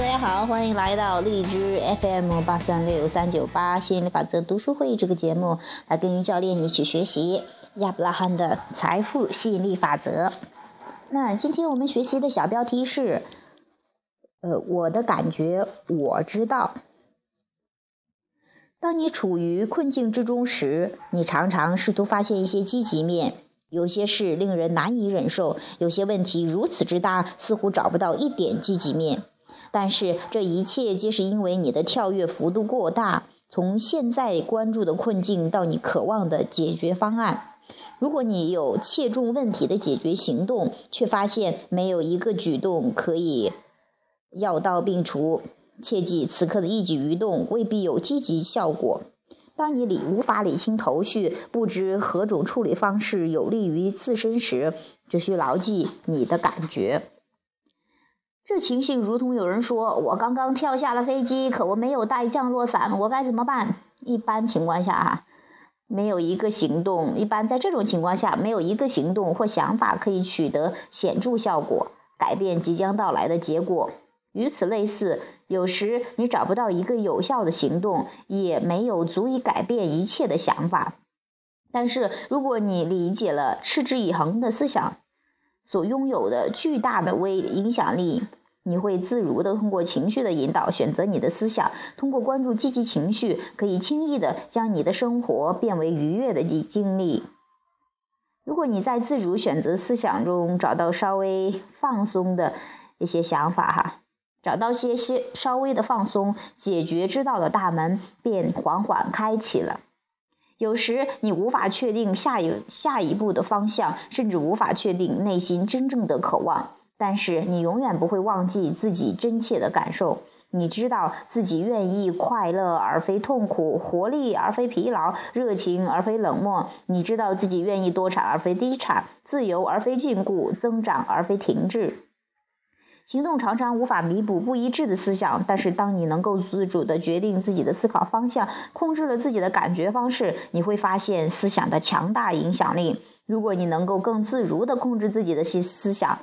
大家好，欢迎来到荔枝 FM 八三六三九八吸引力法则读书会这个节目，来跟于教练一起学习亚伯拉罕的财富吸引力法则。那今天我们学习的小标题是，呃，我的感觉我知道。当你处于困境之中时，你常常试图发现一些积极面。有些事令人难以忍受，有些问题如此之大，似乎找不到一点积极面。但是这一切皆是因为你的跳跃幅度过大，从现在关注的困境到你渴望的解决方案。如果你有切中问题的解决行动，却发现没有一个举动可以药到病除。切记，此刻的一举一动未必有积极效果。当你理无法理清头绪，不知何种处理方式有利于自身时，只需牢记你的感觉。这情形如同有人说：“我刚刚跳下了飞机，可我没有带降落伞，我该怎么办？”一般情况下，哈，没有一个行动。一般在这种情况下，没有一个行动或想法可以取得显著效果，改变即将到来的结果。与此类似，有时你找不到一个有效的行动，也没有足以改变一切的想法。但是，如果你理解了持之以恒的思想所拥有的巨大的威影响力，你会自如的通过情绪的引导选择你的思想。通过关注积极情绪，可以轻易的将你的生活变为愉悦的经经历。如果你在自主选择思想中找到稍微放松的一些想法，哈。找到些些稍微的放松，解决之道的大门便缓缓开启了。有时你无法确定下一下一步的方向，甚至无法确定内心真正的渴望，但是你永远不会忘记自己真切的感受。你知道自己愿意快乐而非痛苦，活力而非疲劳，热情而非冷漠。你知道自己愿意多产而非低产，自由而非禁锢，增长而非停滞。行动常常无法弥补不一致的思想，但是当你能够自主地决定自己的思考方向，控制了自己的感觉方式，你会发现思想的强大影响力。如果你能够更自如地控制自己的思思想，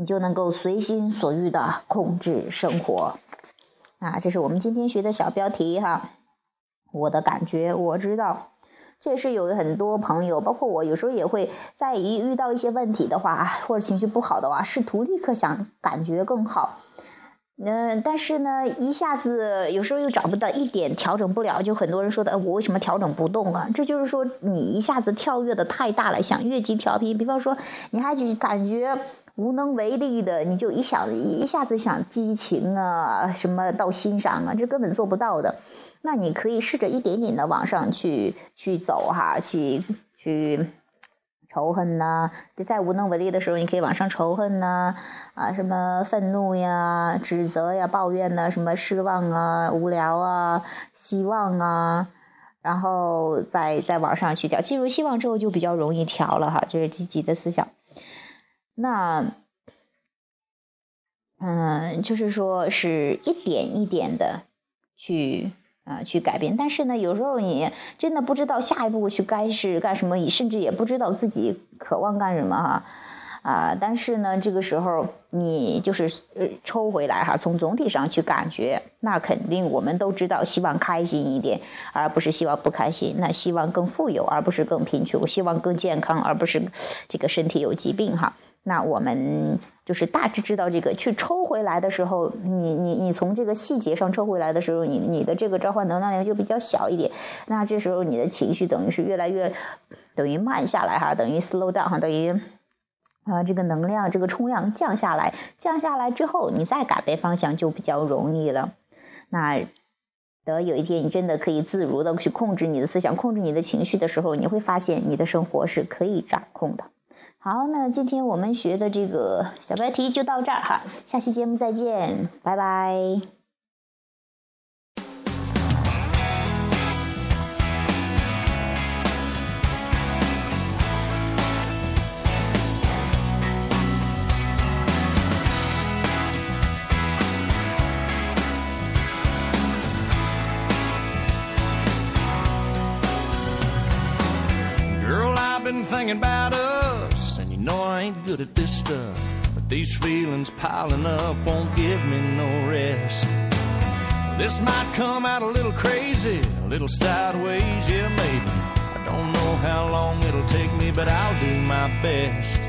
你就能够随心所欲的控制生活。啊，这是我们今天学的小标题哈。我的感觉我知道。这也是有很多朋友，包括我，有时候也会在一遇到一些问题的话，或者情绪不好的话，试图立刻想感觉更好。嗯，但是呢，一下子有时候又找不到一点调整不了，就很多人说的，我为什么调整不动啊？这就是说你一下子跳跃的太大了，想越级调频，比方说你还感觉无能为力的，你就一想一下子想激情啊，什么到欣赏啊，这根本做不到的。那你可以试着一点点的往上去去走哈，去去仇恨呐，就在无能为力的时候，你可以往上仇恨呐，啊，什么愤怒呀、指责呀、抱怨呐，什么失望啊、无聊啊、希望啊，然后再再往上去调，进入希望之后就比较容易调了哈，就是积极的思想。那，嗯，就是说是一点一点的去。啊，去改变，但是呢，有时候你真的不知道下一步去该是干什么，甚至也不知道自己渴望干什么哈，啊，但是呢，这个时候你就是呃抽回来哈，从总体上去感觉，那肯定我们都知道，希望开心一点，而不是希望不开心，那希望更富有，而不是更贫穷，希望更健康，而不是这个身体有疾病哈。那我们就是大致知道这个，去抽回来的时候，你你你从这个细节上抽回来的时候，你你的这个召唤能量量就比较小一点。那这时候你的情绪等于是越来越等于慢下来哈，等于 slow down 哈，等于啊这个能量这个冲量降下来，降下来之后，你再改变方向就比较容易了。那等有一天你真的可以自如的去控制你的思想，控制你的情绪的时候，你会发现你的生活是可以掌控的。好，那今天我们学的这个小白题就到这儿哈，下期节目再见，拜拜。Thinking about ain't good at this stuff, but these feelings piling up won't give me no rest. This might come out a little crazy, a little sideways, yeah, maybe. I don't know how long it'll take me, but I'll do my best.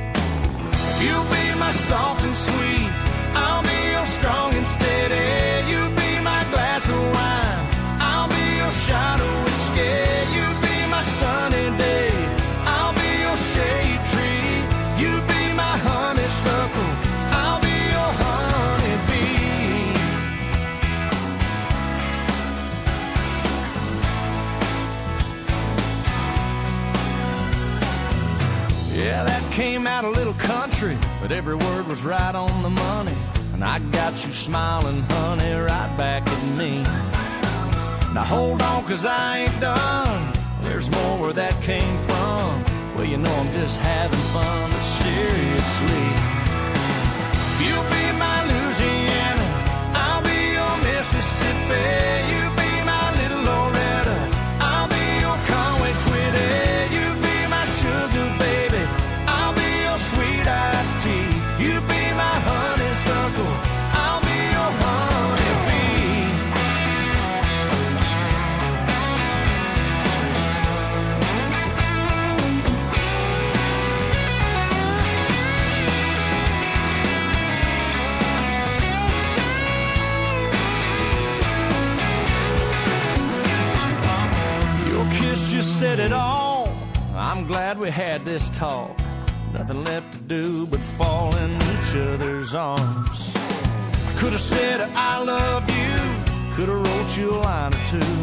You'll be my soft and sweet, came out a little country, but every word was right on the money. And I got you smiling, honey, right back at me. Now hold on, cause I ain't done. There's more where that came from. Well, you know I'm just having fun, said it all. I'm glad we had this talk. Nothing left to do but fall in each other's arms. I could have said I love you, could have wrote you a line or two.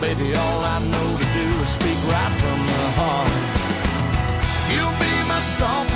Baby, all I know to do is speak right from the heart. You'll be my song